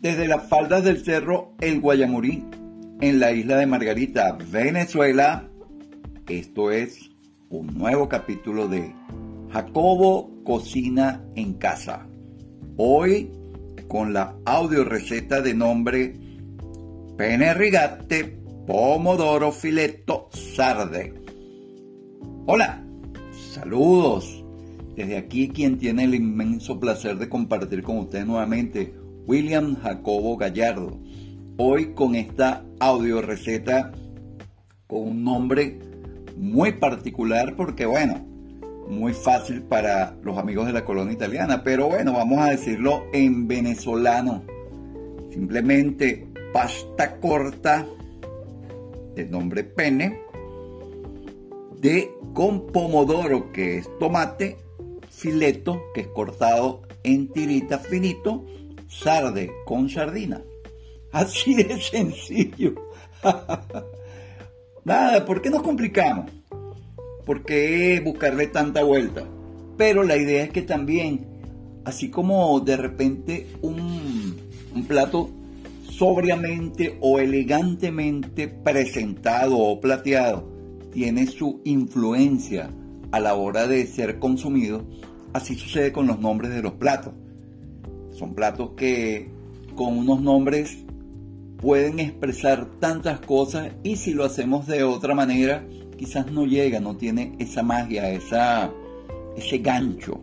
Desde las faldas del cerro El Guayamurí, en la isla de Margarita, Venezuela, esto es un nuevo capítulo de Jacobo Cocina en Casa. Hoy con la audio receta de nombre Pene Rigate Pomodoro Filetto Sarde. Hola, saludos. Desde aquí quien tiene el inmenso placer de compartir con ustedes nuevamente, William Jacobo Gallardo. Hoy con esta audio receta con un nombre muy particular porque bueno, muy fácil para los amigos de la colonia italiana, pero bueno, vamos a decirlo en venezolano. Simplemente pasta corta de nombre pene de con pomodoro que es tomate, fileto que es cortado en tiritas finito, sarde con sardina. Así de sencillo. Nada, ¿por qué nos complicamos? ¿Por qué buscarle tanta vuelta? Pero la idea es que también, así como de repente un, un plato sobriamente o elegantemente presentado o plateado tiene su influencia a la hora de ser consumido, así sucede con los nombres de los platos. Son platos que con unos nombres pueden expresar tantas cosas y si lo hacemos de otra manera, quizás no llega, no tiene esa magia, esa, ese gancho.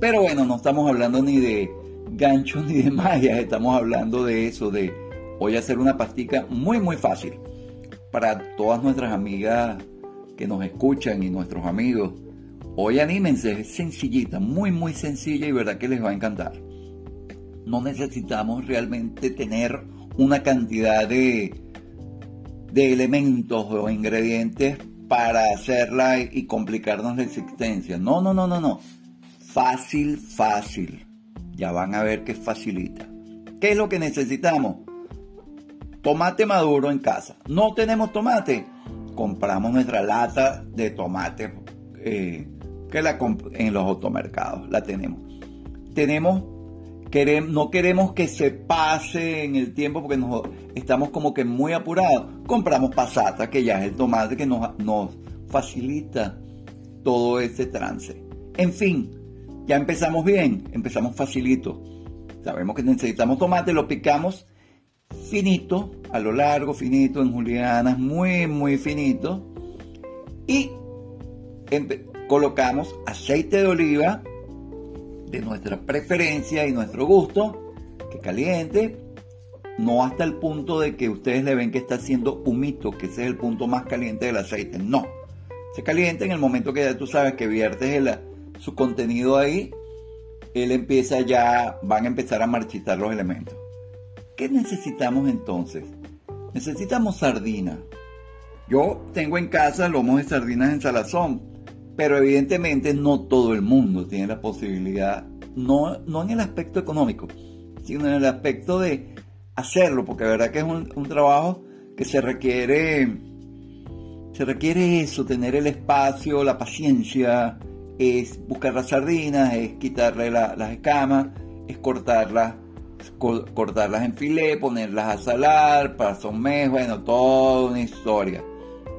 Pero bueno, no estamos hablando ni de gancho ni de magia, estamos hablando de eso, de hoy hacer una pastica muy muy fácil para todas nuestras amigas que nos escuchan y nuestros amigos. Hoy anímense, es sencillita, muy muy sencilla y verdad que les va a encantar. No necesitamos realmente tener una cantidad de, de elementos o ingredientes para hacerla y complicarnos la existencia. No, no, no, no, no. Fácil, fácil. Ya van a ver que es facilita. ¿Qué es lo que necesitamos? Tomate maduro en casa. No tenemos tomate. Compramos nuestra lata de tomate eh, que la en los automercados. La tenemos. Tenemos no queremos que se pase en el tiempo porque estamos como que muy apurados. Compramos pasata, que ya es el tomate que nos, nos facilita todo ese trance. En fin, ya empezamos bien, empezamos facilito. Sabemos que necesitamos tomate, lo picamos finito, a lo largo, finito, en julianas, muy, muy finito. Y colocamos aceite de oliva de nuestra preferencia y nuestro gusto, que caliente, no hasta el punto de que ustedes le ven que está haciendo humito, que ese es el punto más caliente del aceite, no. Se calienta en el momento que ya tú sabes que viertes el, su contenido ahí, él empieza ya, van a empezar a marchitar los elementos. ¿Qué necesitamos entonces? Necesitamos sardina. Yo tengo en casa lomos de sardinas en salazón pero evidentemente no todo el mundo tiene la posibilidad, no, no en el aspecto económico, sino en el aspecto de hacerlo, porque la verdad que es un, trabajo que se requiere, se requiere eso, tener el espacio, la paciencia, es buscar las sardinas, es quitarle las escamas, es cortarlas, cortarlas en filé, ponerlas a salar, para mes, bueno, toda una historia.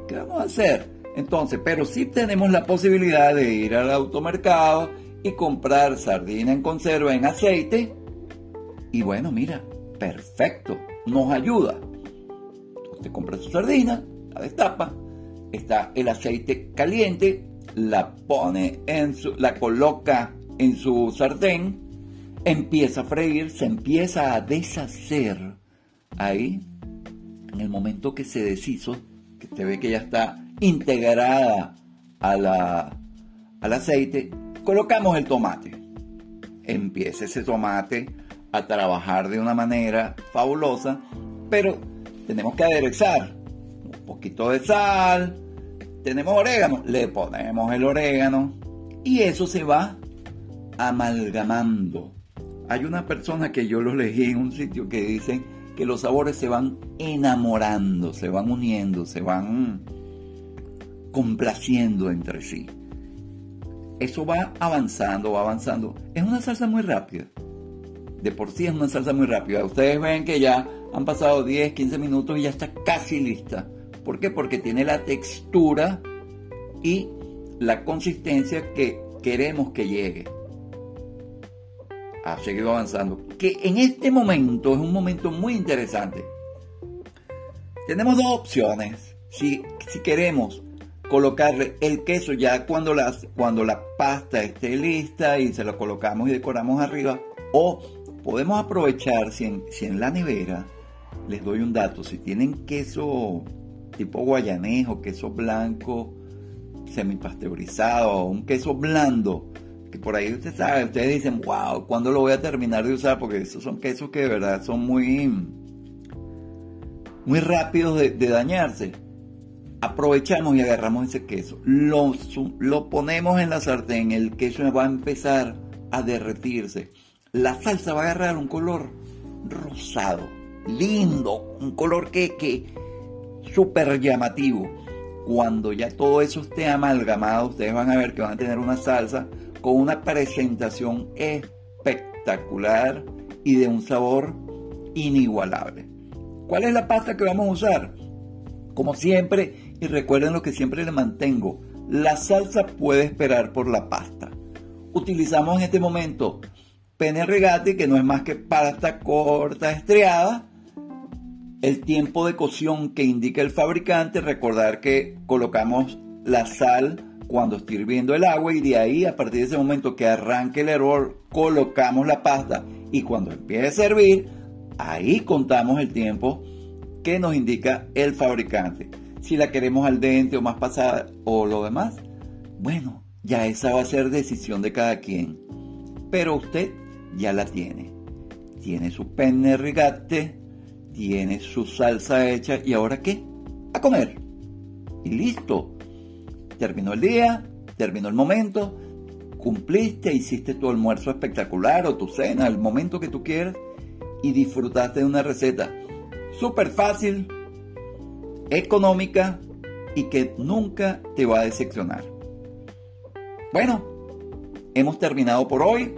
¿Qué vamos a hacer? Entonces, pero sí tenemos la posibilidad de ir al automercado y comprar sardina en conserva en aceite. Y bueno, mira, perfecto, nos ayuda. Usted compra su sardina, la destapa, está el aceite caliente, la pone en su, la coloca en su sartén, empieza a freír, se empieza a deshacer ahí, en el momento que se deshizo, que usted ve que ya está integrada a la, al aceite, colocamos el tomate. Empieza ese tomate a trabajar de una manera fabulosa, pero tenemos que aderezar un poquito de sal, tenemos orégano, le ponemos el orégano y eso se va amalgamando. Hay una persona que yo lo leí en un sitio que dicen que los sabores se van enamorando, se van uniendo, se van complaciendo entre sí. Eso va avanzando, va avanzando. Es una salsa muy rápida. de por sí es una salsa muy rápida. Ustedes ven que ya han pasado 10, 15 minutos y ya está casi lista. ¿Por qué? Porque tiene la textura y la consistencia que queremos que llegue. Ha seguido avanzando. Que en este momento es un momento muy interesante. Tenemos dos opciones. Si, si queremos colocarle el queso ya cuando, las, cuando la pasta esté lista y se lo colocamos y decoramos arriba. O podemos aprovechar si en, si en la nevera, les doy un dato, si tienen queso tipo guayanés o queso blanco semipasteurizado o un queso blando, que por ahí usted sabe, ustedes dicen, wow, ¿cuándo lo voy a terminar de usar? Porque esos son quesos que de verdad son muy, muy rápidos de, dañarse. Aprovechamos y agarramos ese queso, lo, lo ponemos en la sartén, el queso va a empezar a derretirse. La salsa va a agarrar un color rosado, lindo, un color que, que súper llamativo. Cuando ya todo eso esté amalgamado, ustedes van a ver que van a tener una salsa con una presentación espectacular y de un sabor inigualable. ¿Cuál es la pasta que vamos a usar? Como siempre, y recuerden lo que siempre les mantengo, la salsa puede esperar por la pasta. Utilizamos en este momento pene regate, que no es más que pasta corta estriada, el tiempo de cocción que indica el fabricante, recordar que colocamos la sal cuando esté hirviendo el agua y de ahí a partir de ese momento que arranque el hervor colocamos la pasta y cuando empiece a servir ahí contamos el tiempo que nos indica el fabricante. Si la queremos al dente o más pasada o lo demás, bueno, ya esa va a ser decisión de cada quien. Pero usted ya la tiene. Tiene su penne rigate, tiene su salsa hecha y ahora qué? A comer. Y listo. Terminó el día, terminó el momento, cumpliste, hiciste tu almuerzo espectacular o tu cena, el momento que tú quieras y disfrutaste de una receta súper fácil, económica y que nunca te va a decepcionar. Bueno, hemos terminado por hoy.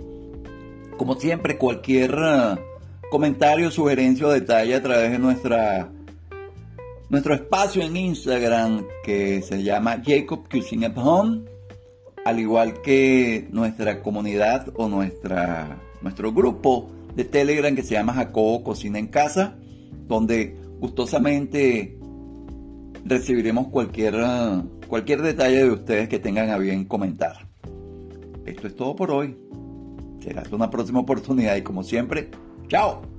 Como siempre, cualquier comentario, sugerencia o detalle a través de nuestra nuestro espacio en Instagram que se llama Jacob at Home, al igual que nuestra comunidad o nuestra, nuestro grupo de Telegram que se llama Jacobo Cocina en Casa, donde gustosamente recibiremos cualquier, cualquier detalle de ustedes que tengan a bien comentar. Esto es todo por hoy. Será hasta una próxima oportunidad y como siempre, ¡chao!